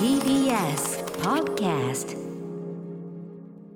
TBS Podcast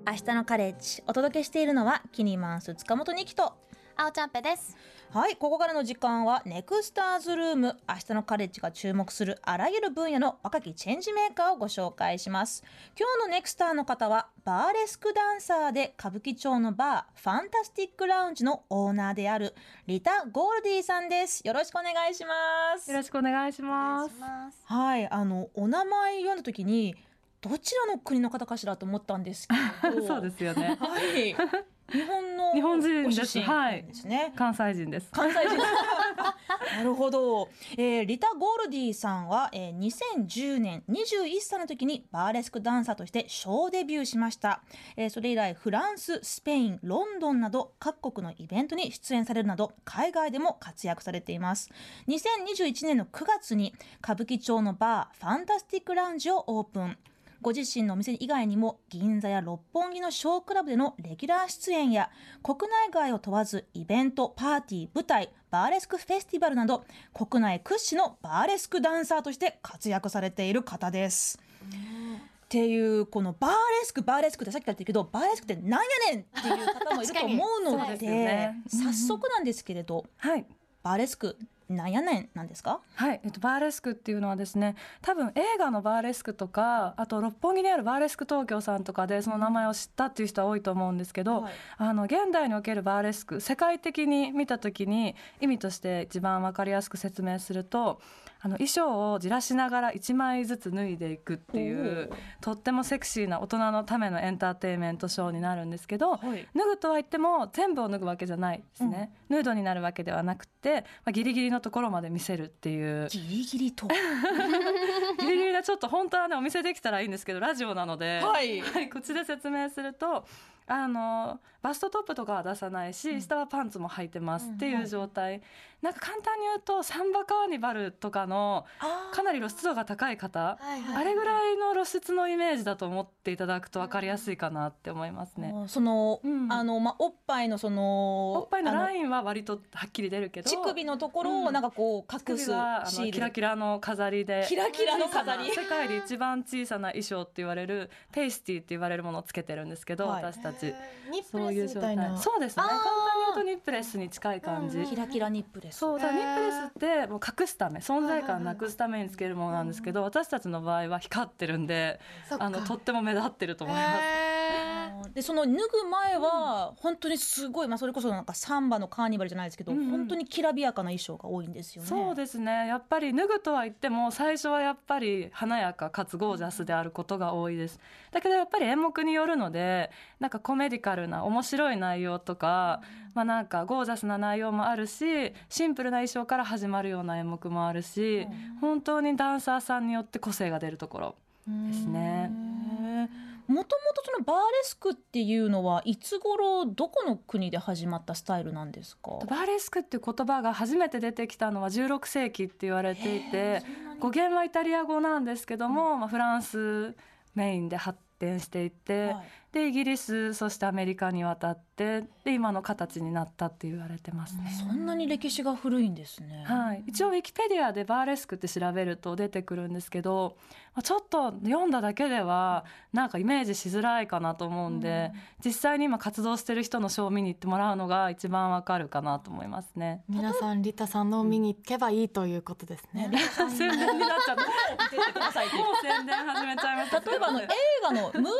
明日のカレッジお届けしているのはキニマンス塚本二希と。あおちゃんぺです。はいここからの時間はネクスターズルーム明日のカレッジが注目するあらゆる分野の若きチェンジメーカーをご紹介します今日のネクスターの方はバーレスクダンサーで歌舞伎町のバーファンタスティックラウンジのオーナーであるリタ・ゴールディさんですよろしくお願いしますよろしくお願いします。ます。はいあのお名前読んだ時にどちらの国の方かしらと思ったんですけどそうですよね。はい。日本の日本人ですご出身はいなんですね。関西人です。関西人。なるほど、えーリタ・ゴールディさんは、えー2010年21歳の時にバーレスクダンサーとしてショーデビューしました、えーそれ以来フランススペインロンドンなど各国のイベントに出演されるなど海外でも活躍されています2021年の9月に歌舞伎町のバーファンタスティックラウンジをオープンご自身のお店以外にも銀座や六本木のショークラブでのレギュラー出演や国内外を問わずイベントパーティー舞台バーレスクフェスティバルなど国内屈指のバーレスクダンサーとして活躍されている方です。っていうこのバーレスクバーレスクってさっきから言ったけどバーレスクってなんやねんっていう方もいると思うので ね早速なんですけれどはい。バーレスクなんやねんなんですか？はい、えっと、バーレスクっていうのはですね多分映画のバーレスクとかあと六本木にあるバーレスク東京さんとかでその名前を知ったっていう人は多いと思うんですけど、はい。あの現代におけるバーレスク世界的に見た時に意味として一番分かりやすく説明するとあの衣装をじらしながら1枚ずつ脱いでいくっていうとってもセクシーな大人のためのエンターテインメントショーになるんですけど、はい。脱ぐとは言っても全部を脱ぐわけじゃないですね、ヌードになるわけではなくて、まあ、ギリギリのところまで見せるっていう。ギリギリと。ギリギリなちょっと本当はねお見せできたらいいんですけどラジオなので、はい。はい、口で説明するとあのバストトップとかは出さないし、下はパンツも履いてますっていう状態、なんか簡単に言うとサンバカーニバルとかのかなり露出度が高い方、あれぐらいの露出のイメージだと思っていただくと分かりやすいかなって思いますね。その、うん。あのまあおっぱいのそのおっぱいのランインは割とはっきり出るけど乳首のところをなんかこう隠す首はあシール。のキラキラの飾りで。キラキラの飾り。世界で一番小さな衣装って言われるペイスティって言われるものをつけてるんですけど、はい。私たち。そういレう状態。そうですね。簡単に言うとニップレスに近い感じ、キラキラニップレス。そうだニップレスってもう隠すため存在感なくすためにつけるものなんですけど私たちの場合は光ってるんであのとっても目立ってると思います。へでその脱ぐ前は本当にすごい、まあ、それこそなんかサンバのカーニバルじゃないですけど、うんうん。本当にきらびやかな衣装が多いんですよね。そうですね。やっぱり脱ぐとは言っても最初はやっぱり華やかかつゴージャスであることが多いです。だけどやっぱり演目によるのでなんかコメディカルな面白い内容とか、まあなんかゴージャスな内容もあるしシンプルな衣装から始まるような演目もあるし、本当にダンサーさんによって個性が出るところですね。もともとそのバーレスクっていうのはいつ頃どこの国で始まったスタイルなんですか？バーレスクっていう言葉が初めて出てきたのは16世紀って言われていて語源はイタリア語なんですけども、まあ、フランスメインで発展していって、はいでイギリスそしてアメリカに渡ってで今の形になったって言われてますね。そんなに歴史が古いんですね。はい、一応ウィキペディアでバーレスクって調べると出てくるんですけど、まあ、ちょっと読んだだけではなんかイメージしづらいかなと思うんで、実際に今活動してる人のショーを見に行ってもらうのが一番わかるかなと思いますね。皆さんリタさんのを見に行けばいいということですね。宣伝になっちゃった。も出てくださいってう宣伝始めちゃい。例えばあの 映画の「ムーラン・ル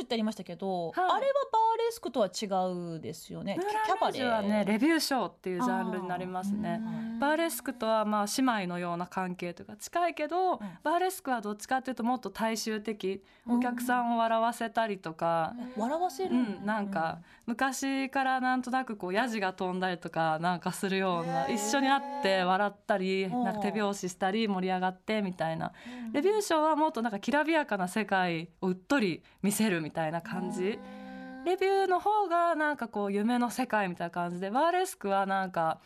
ュ」ってありましたけど、はい。あれはバーレスクとは違うですよね。キャランルーはねレビューショーっていうジャンルになりますね。バーレスクとはまあ姉妹のような関係というか近いけど、バーレスクはどっちかっていうともっと大衆的お客さんを笑わせたりとか、笑わせる、うん、なんか昔からなんとなくこうヤジが飛んだりとかなんかするような一緒に会って笑ったりなんか手拍子したり盛り上がってみたいな。レビューショーはもっとなんかきらびやかな世界をうっとり見せるみたいな感じ。レビューの方がなんかこう夢の世界みたいな感じでバーレスクはなんか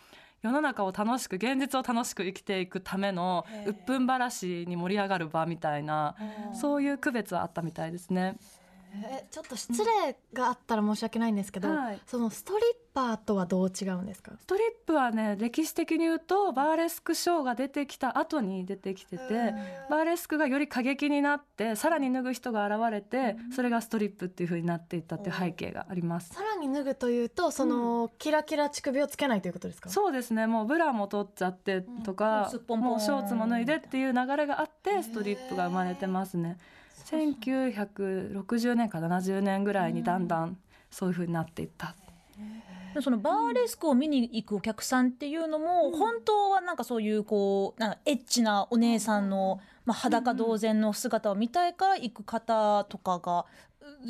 世の中を楽しく現実を楽しく生きていくための鬱憤話に盛り上がる場みたいなそういう区別はあったみたいですね。えちょっと失礼があったら申し訳ないんですけど、はい。そのストリッパーとはどう違うんですか？ストリップはね歴史的に言うとバーレスクショーが出てきた後に出てきててバーレスクがより過激になってさらに脱ぐ人が現れてそれがストリップっていう風になっていったっていう背景があります。さらに脱ぐというとその、キラキラ乳首をつけないということですか？そうですね。もうブラも取っちゃってとか、もうんもうショーツも脱いで。っていう流れがあってストリップが生まれてますね。1960年から70年ぐらいにだんだんそういう風になっていった。そのバーレスクを見に行くお客さんっていうのも、本当はなんかそういうこうなんかエッチなお姉さんの、まあ、裸同然の姿を見たいから行く方とかがう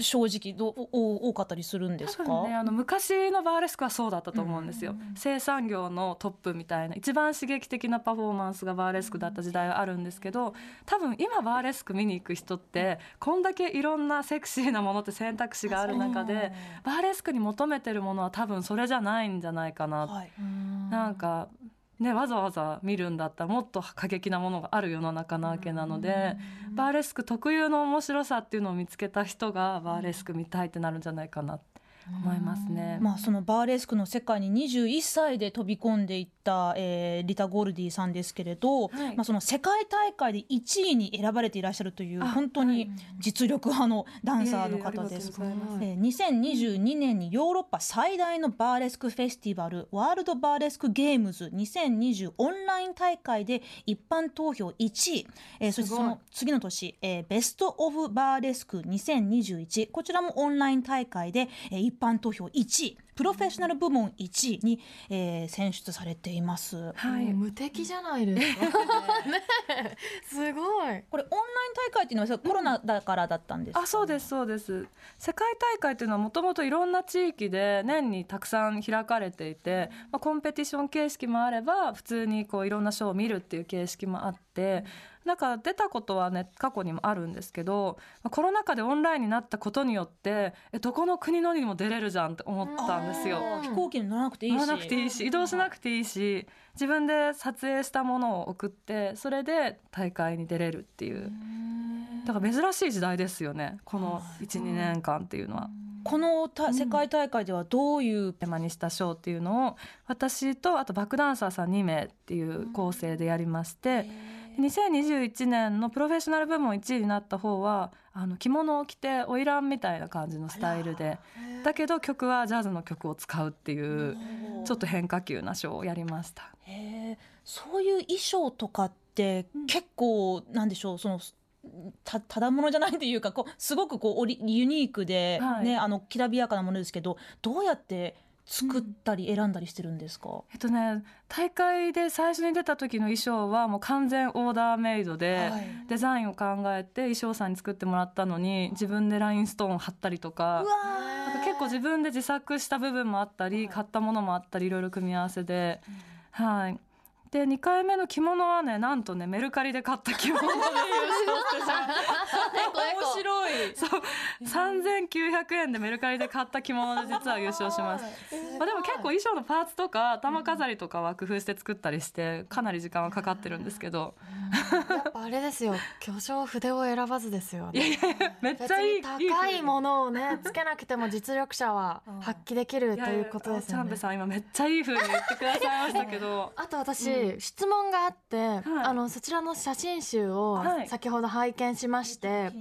正直ど多かったりするんですか？ねあの昔のバーレスクはそうだったと思うんですよ、生産業のトップみたいな一番刺激的なパフォーマンスがバーレスクだった時代はあるんですけど多分今バーレスク見に行く人ってこんだけいろんなセクシーなものって選択肢がある中でバーレスクに求めてるものは多分それじゃないんじゃないかな、はい。なんかね、わざわざ見るんだったらもっと過激なものがある世の中なわけなのでバーレスク特有の面白さっていうのを見つけた人がバーレスク見たいってなるんじゃないかなって思いますね。まあ、そのバーレスクの世界に21歳で飛び込んでいった、えーリタ・ゴールディさんですけれど、はい。まあ、その世界大会で1位に選ばれていらっしゃるというあ本当に実力派のダンサーの方です。いえいえありがとうございます。えー2022年にヨーロッパ最大のバーレスクフェスティバルワールドバーレスクゲームズ2020オンライン大会で一般投票1位、えーそしてその次の年、えーベスト・オブ・バーレスク2021こちらもオンライン大会で、えー一般投票1位プロフェッショナル部門1位に、えー選出されています。はい無敵じゃないですか。ねえ。すごい。これオンライン大会っていうのはコロナだからだったんですか、あそうですそうです。世界大会っていうのはもともといろんな地域で年にたくさん開かれていて、まあ、コンペティション形式もあれば普通にこういろんなショーを見るっていう形式もあってなんか出たことはね過去にもあるんですけどまあコロナ禍でオンラインになったことによってえどこの国のにも出れるじゃんって思ったんですよ。飛行機に乗らなくていいし。乗らなくていいし移動しなくていいし自分で撮影したものを送ってそれで大会に出れるっていう。だから珍しい時代ですよねこの12年間っていうのは。このた世界大会ではどういう、テーマにしたショーっていうのを私とあとバックダンサーさん2名っていう構成でやりまして2021年のプロフェッショナル部門1位になった方はあの着物を着て花魁みたいな感じのスタイルで。だけど曲はジャズの曲を使うっていうちょっと変化球なショーをやりました。そういう衣装とかって結構なんでしょう？そのたただものじゃないというかこうすごくこうユニークで、はい。ねあのきらびやかなものですけどどうやって作ったり選んだりしてるんですか、えっとね大会で最初に出た時の衣装はもう完全オーダーメイドで、はい。デザインを考えて衣装さんに作ってもらったのに自分でラインストーン貼ったりとか結構自分で自作した部分もあったり、買ったものもあったりいろいろ組み合わせで、はいで2回目の着物はねなんとねメルカリで買った着物で優勝し面白 いそう。3900円でメルカリで買った着物で実は優勝します。まあ、でも結構衣装のパーツとか頭飾りとかは工夫して作ったりしてかなり時間はかかってるんですけど。やっぱあれですよ。巨匠筆を選ばずですよ。ねめっちゃいい高いものをねつけなくても実力者は発揮できるということですよね。チャンベさん今めっちゃいい風に言ってくださいましたけど。あと私、質問があって、はい。あのそちらの写真集をはい。先ほど拝見しまして、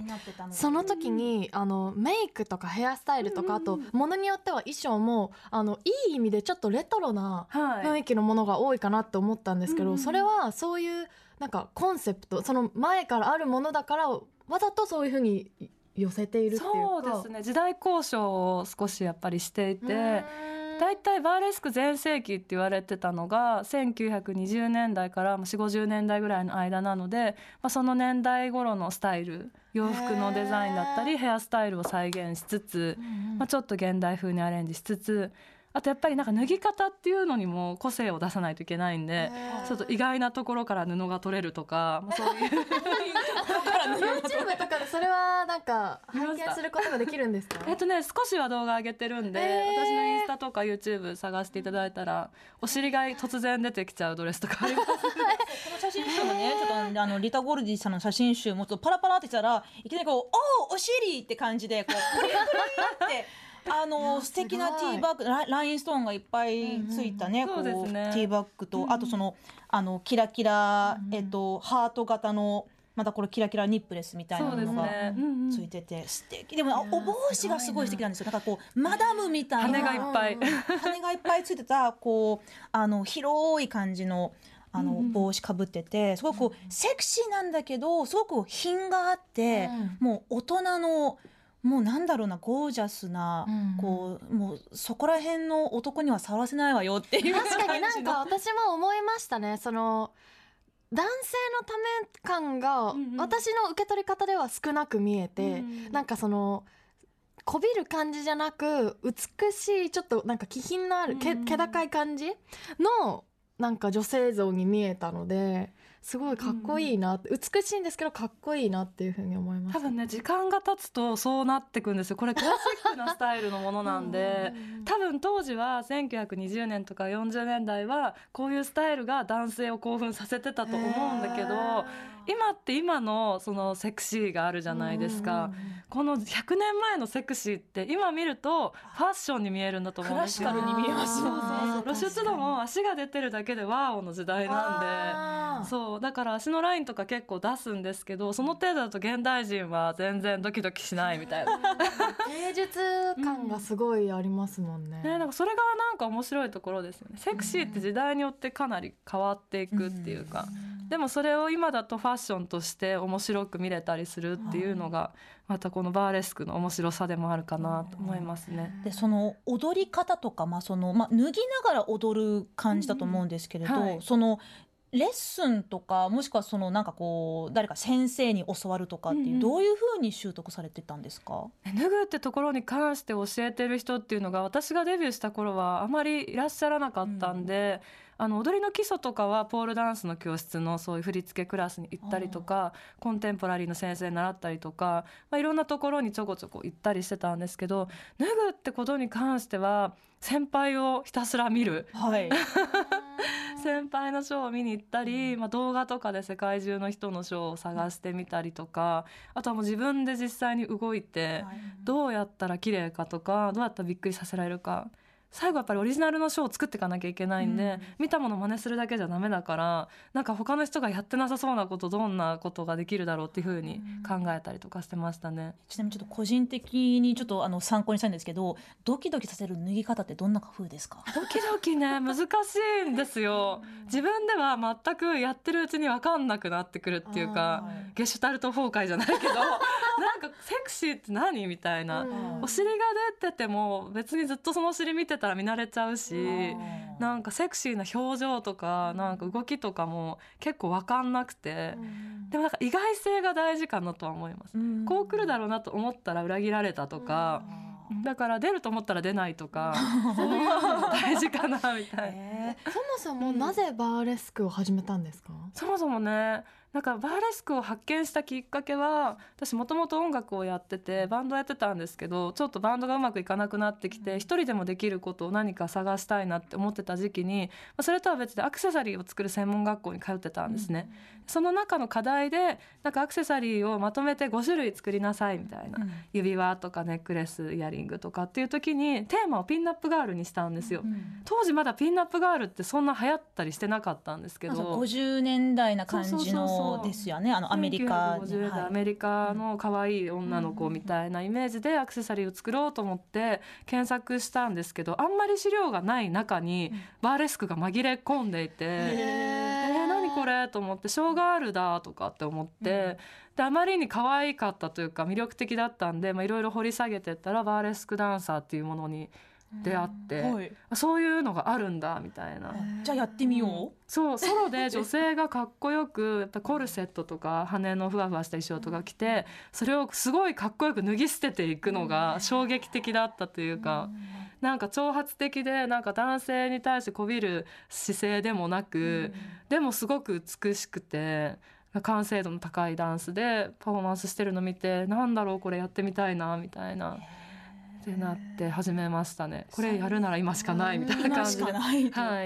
その時にあのメイクとかヘアスタイルとか、あとものによっては衣装もあのいい意味でちょっとレトロなはい。雰囲気のものが多いかなって思ったんですけど、うんそれはそういうなんかコンセプトその前からあるものだからわざとそういうふうに寄せているっていうか。そうですね。時代交渉を少しやっぱりしていてうん大体バーレスク全盛期って言われてたのが1920年代から4 5 0年代ぐらいの間なので、まあ、その年代頃のスタイル洋服のデザインだったりヘアスタイルを再現しつつ、まあ、ちょっと現代風にアレンジしつつあとやっぱりなんか脱ぎ方っていうのにも個性を出さないといけないんでちょっと意外なところから布が取れるとか、まあ、そういう YouTube とかでそれはなんか拝見することができるんですか？えっとね少しは動画上げてるんで、えー。私のインスタとか YouTube 探していただいたらお尻が突然出てきちゃうドレスとかあります。この写真集もねちょっとあのリタ・ゴルディさんの写真集もちょっとパラパラってしたらいきなりこう「おおお尻!」って感じでこうプリプリってあの素敵なティーバッグララインストーンがいっぱいついたね、うんうんこうティーバッグと、うん。あとそのあのキラキラ、えっとハート型のまたこれキラキラニップレスみたいなそうですのがね。うんうん。ついてて素敵。でもあお帽子がすごい素敵なんですよ。なんかこうマダムみたいな。羽がいっぱい。羽がいっぱいついてたこうあの広い感じのあの、うんうん。帽子かぶっててすごくセクシーなんだけどすごく品があって、もう大人のもうなんだろうなゴージャスな、うん。こうもうそこら辺の男には触らせないわよっていう確かになんか私も思いましたね。その男性のため感が私の受け取り方では少なく見えて、うんなんかそのこびる感じじゃなく美しいちょっとなんか気品のあるけうん。気高い感じのなんか女性像に見えたのですごいかっこいいなって、美しいんですけどかっこいいなっていうふうに思いました多分ね時間が経つとそうなってくんですよ。これクラシックなスタイルのものなんで。多分当時は1920年とか40年代はこういうスタイルが男性を興奮させてたと思うんだけど今って今のそのセクシーがあるじゃないですか、この100年前のセクシーって今見るとファッションに見えるんだと思うんですよ。クラシカルに見えます。露出度も足が出てるだけでワーオの時代なんでそうだから足のラインとか結構出すんですけどその程度だと現代人は全然ドキドキしないみたいな。芸術感がすごいありますもんね。ね、なんかそれがなんか面白いところですよね。セクシーって時代によってかなり変わっていくっていうか、でもそれを今だとファッションとして面白く見れたりするっていうのがまたこのバーレスクの面白さでもあるかなと思いますね。でその踊り方とか、まあそのまあ、脱ぎながら踊る感じだと思うんですけれど、うん。はい。そのレッスンとかもしくはそのなんかこう誰か先生に教わるとかっていう、うんうん。どういうふうに習得されてたんですか？脱ぐってところに関して教えてる人っていうのが私がデビューした頃はあまりいらっしゃらなかったんで、あの踊りの基礎とかはポールダンスの教室のそういう振り付けクラスに行ったりとかコンテンポラリーの先生に習ったりとか、まあ、いろんなところにちょこちょこ行ったりしてたんですけど脱ぐってことに関しては先輩をひたすら見る。はい、先輩のショーを見に行ったり、まあ、動画とかで世界中の人のショーを探してみたりとかあとはもう自分で実際に動いて。どうやったら綺麗かとかどうやったらびっくりさせられるか最後やっぱりオリジナルのショーを作っていかなきゃいけないんで、うん。見たもの真似するだけじゃダメだからなんか他の人がやってなさそうなことどんなことができるだろうっていうふうに考えたりとかしてましたね。ちなみにちょっと個人的にちょっとあの参考にしたいんですけどドキドキさせる脱ぎ方ってどんな風ですか？ドキドキね難しいんですよ。自分では全くやってるうちに分かんなくなってくるっていうかゲシュタルト崩壊じゃないけど なんかセクシーって何みたいな、うん。お尻が出てても別にずっとそのお尻見てたら見慣れちゃうしなんかセクシーな表情とかなんか動きとかも結構分かんなくてでもなんか意外性が大事かなとは思います。うん。こう来るだろうなと思ったら裏切られたとか、だから出ると思ったら出ないとかそういうのも大事かなみたいな。えそもそもなぜバーレスクを始めたんですか？そもそもねなんかバーレスクを発見したきっかけは私もともと音楽をやっててバンドやってたんですけどちょっとバンドがうまくいかなくなってきて一人でもできることを何か探したいなって思ってた時期にまあそれとは別でアクセサリーを作る専門学校に通ってたんですね。その中の課題でなんかアクセサリーをまとめて5種類作りなさいみたいな、うん。指輪とかネックレスイヤリングとかっていう時にテーマをピンナップガールにしたんですよ。当時まだピンナップガールってそんな流行ったりしてなかったんですけど。50年代な感じそうそうですよね。あのアメリカに。1950年代アメリカの可愛い女の子みたいなイメージでアクセサリーを作ろうと思って検索したんですけどあんまり資料がない中にバーレスクが紛れ込んでいて。えー、何これと思ってショーガールだとかって思って、であまりに可愛かったというか魅力的だったんでまあいろいろ掘り下げてったらバーレスクダンサーっていうものに出会って、はい。そういうのがあるんだみたいな。じゃあやってみよそうソロで 女性がかっこよくやっぱコルセットとか羽のふわふわした衣装とか着てそれをすごいかっこよく脱ぎ捨てていくのが衝撃的だったというかなんか挑発的でなんか男性に対してこびる姿勢でもなくでもすごく美しくて完成度の高いダンスでパフォーマンスしてるの見てなんだろうこれやってみたいなみたいな。ってなって始めましたね。これやるなら今しかないみたいな感じで。は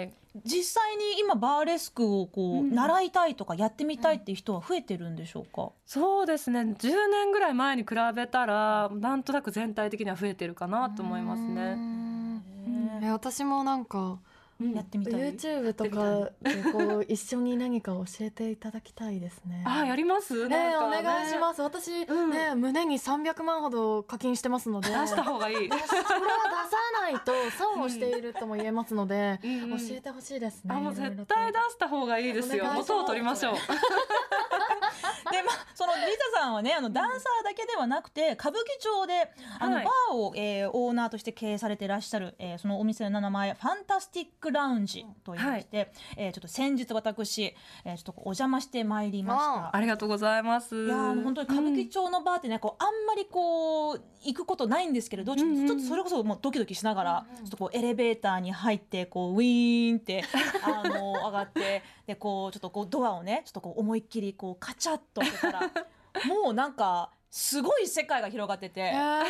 い。実際に今バーレスクをこう、うん。習いたいとかやってみたいっていう人は増えてるんでしょうか、そうですね。10年ぐらい前に比べたらなんとなく全体的には増えてるかなと思いますね。え私もなんかやってみたい YouTube とかでこう一緒に何か教えていただきたいですね。あやります？ねなんかお願いします。私、うんね胸に300万ほど課金してますので、出した方がいい。これは出さないと損をしているとも言えますので、うんうん教えてほしいですね。あもう絶対出した方がいいですよ。元を取りましょう。でまあそのリサさんはねあのダンサーだけではなくて歌舞伎町であの、はい。バーを、えーオーナーとして経営されていらっしゃる、えーそのお店の名前ファンタスティックラウンジと言いまして、えーちょっと先日私、えーちょっとお邪魔してまいりました。ありがとうございます。いやーあの本当に歌舞伎町のバーってね、こうあんまりこう行くことないんですけれど、ちょっとうんうん。ちょっとそれこそもうドキドキしながら、ちょっとこうエレベーターに入ってこうウィーンってあの上がってでこうちょっとこうドアをねちょっとこう思いっきりこうカチャッと開けたらもうなんかすごい世界が広がってて。な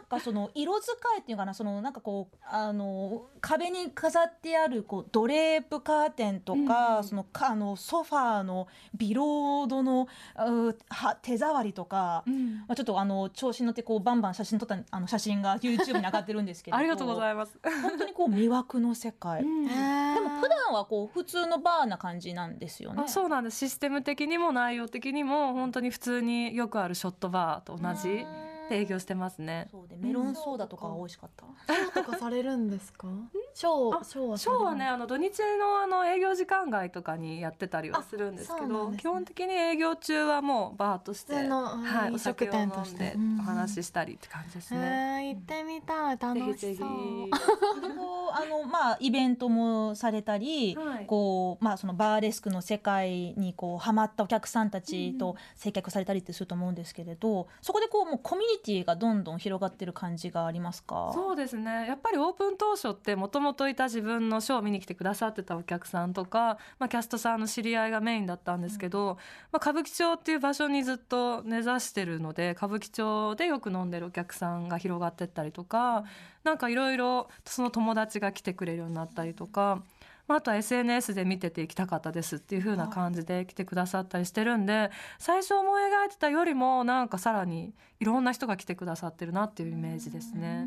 んかその色使いっていうかなそのなんかこうあの壁に飾ってあるこうドレープカーテンとか、うんそのかあのソファーのビロードのうは手触りとか、うん。まあ、ちょっとあの調子に乗ってこうバンバン写真撮ったあの写真が YouTube に上がってるんですけれど。ありがとうございます。本当にこう魅惑の世界、へー。でも普段はこう普通のバーな感じなんですよね。あそうなんです。システム的にも内容的にも本当に普通によくあるショットバーと同じで営業してますね。そうでメロンソーダとかが美味しかった。ショーとかされるんですか？ショーあショーはショーはねさあの土日のあの営業時間外とかにやってたりはするんですけどね。基本的に営業中はもうバーとしてはい、飲お酒を飲ん食店として。でうんお話ししたりって感じですね。行ってみたい。楽しぜひぜひ。そう。あのまあイベントもされたり、はい。こうまあそのバーレスクの世界にこうハマったお客さんたちと接客されたりってすると思うんですけれど、そこでこうもうコミュニティがどんどん広がってる感じがありますか？そうですね。やっぱりオープン当初ってもともといた自分のショーを見に来てくださってたお客さんとか、まあ、キャストさんの知り合いがメインだったんですけど、まあ、歌舞伎町っていう場所にずっと根ざしてるので歌舞伎町でよく飲んでるお客さんが広がってったりとかなんかいろいろその友達が来てくれるようになったりとか。まあ、あとは SNS で見てて行きたかったですっていう風な感じで来てくださったりしてるんで最初思い描いてたよりもなんかさらにいろんな人が来てくださってるなっていうイメージですね。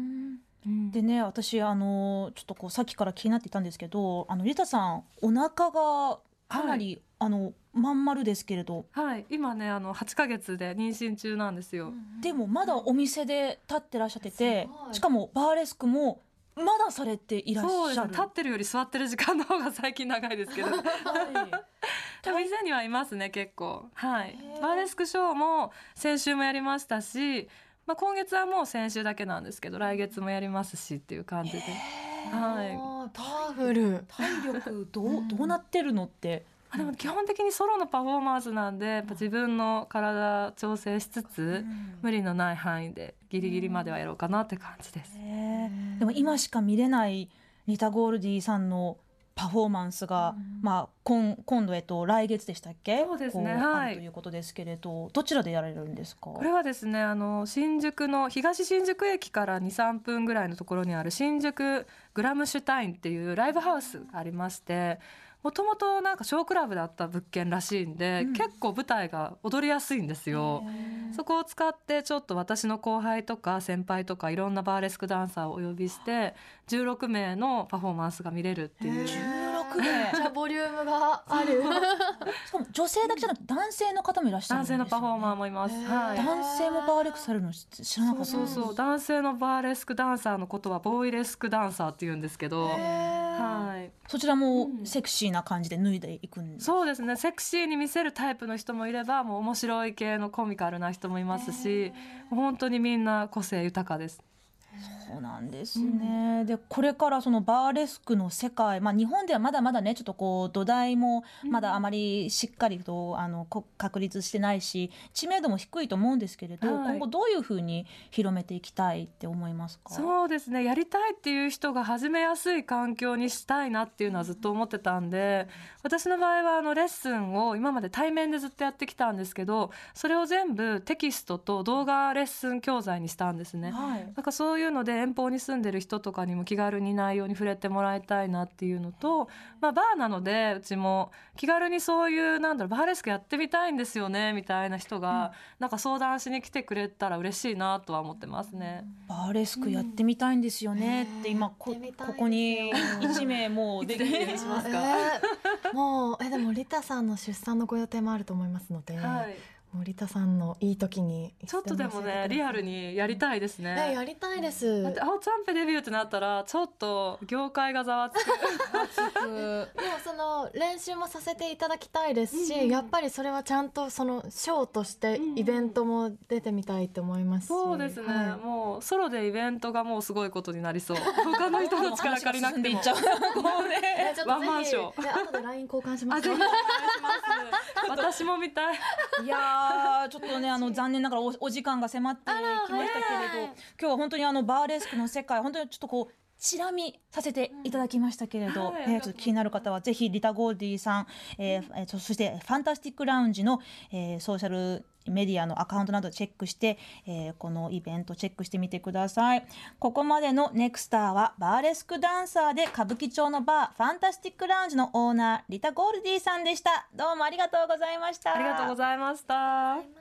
うんでね私あのちょっとこうさっきから気になっていたんですけどあのリタさんお腹がかなり、あのまん丸ですけれどはい、今ねあの8ヶ月で妊娠中なんですよ。でもまだお店で立ってらっしゃっててしかもバーレスクもまだされていらっそうですね。しゃる。立ってるより座ってる時間の方が最近長いですけど。店にはいますね結構。はいバーレスクショーも先週もやりましたし、まあ今月はもう先週だけなんですけど来月もやりますしっていう感じで。はい。パワフル。体力どうどうなってるのって。あでも基本的にソロのパフォーマンスなんでやっぱ自分の体調整しつつ無理のない範囲でギリギリまではやろうかなって感じです。へーでも今しか見れないリタ・ゴールディさんのパフォーマンスが、まあ今今度えっと来月でしたっけ？そうですねはいということですけれど、どちらでやられるんですか？これはですねあの新宿の東新宿駅から23分ぐらいのところにある新宿グラムシュタインっていうライブハウスがありましてもともとなんかショークラブだった物件らしいんで、うん結構舞台が踊りやすいんですよ。そこを使ってちょっと私の後輩とか先輩とかいろんなバーレスクダンサーをお呼びして16名のパフォーマンスが見れるっていう。16名。じゃあボリュームがある。しかも女性だけじゃなくて男性の方もいらっしゃるん男ですよ、ね。性のパフォーマーもいます。はい。男性もバーレックされるの知知らなかったそうそう男性のバーレスクダンサーのことはボーイレスクダンサーって言うんですけど、はい、そちらもうんセクシーな感じで脱いでいくんですそうですねセクシーに見せるタイプの人もいればもう面白い系のコミカルな人もいますし本当にみんな個性豊かです。そうなんですね、でこれからそのバーレスクの世界、まあ、日本ではまだまだねちょっとこう土台もまだあまりしっかりとあのこ確立してないし知名度も低いと思うんですけれど、はい。今後どういうふうに広めていきたいって思いますか？そうですね。やりたいっていう人が始めやすい環境にしたいなっていうのはずっと思ってたんで私の場合はあのレッスンを今まで対面でずっとやってきたんですけどそれを全部テキストと動画レッスン教材にしたんですね。はい。なんかそういうので遠方に住んでる人とかにも気軽に内容に触れてもらいたいなっていうのと、まあ、バーなのでうちも気軽にそういうなんだろうバーレスクやってみたいんですよねみたいな人が、なんか相談しに来てくれたら嬉しいなとは思ってますね。バーレスクやってみたいんですよねって今こここに一名もう出てきてしますか？えーもうえでもリタさんの出産のご予定もあると思いますので、はいもうリタさんのいい時にちょっとでもねリアルにやりたいですね。ねやりたいです。だって青チャンペデビューってなったらちょっと業界がざわつく。でもその練習もさせていただきたいですし、やっぱりそれはちゃんとそのショーとしてイベントも出てみたいと思いますし、そうですね、はい。もうソロでイベントがもうすごいことになりそう。他の人の力借りなくても。ゃうねワンマンぜショひで後で LINE 交換します。私も見たい。いやーちょっとねあの残念ながらおお時間が迫ってきましたけれど、今日は本当にあのバーレスクの世界本当にちょっとこうチラ見させていただきましたけれど、はいえーちょっと気になる方はぜひリタ・ゴールディさん、えーえーそそしてファンタスティック・ラウンジの、えーソーシャルメディアのアカウントなどチェックして、えーこのイベントチェックしてみてください。ここまでのネクスターはバーレスクダンサーで歌舞伎町のバーファンタスティック・ラウンジのオーナーリタ・ゴールディさんでした。どうもありがとうございました。ありがとうございました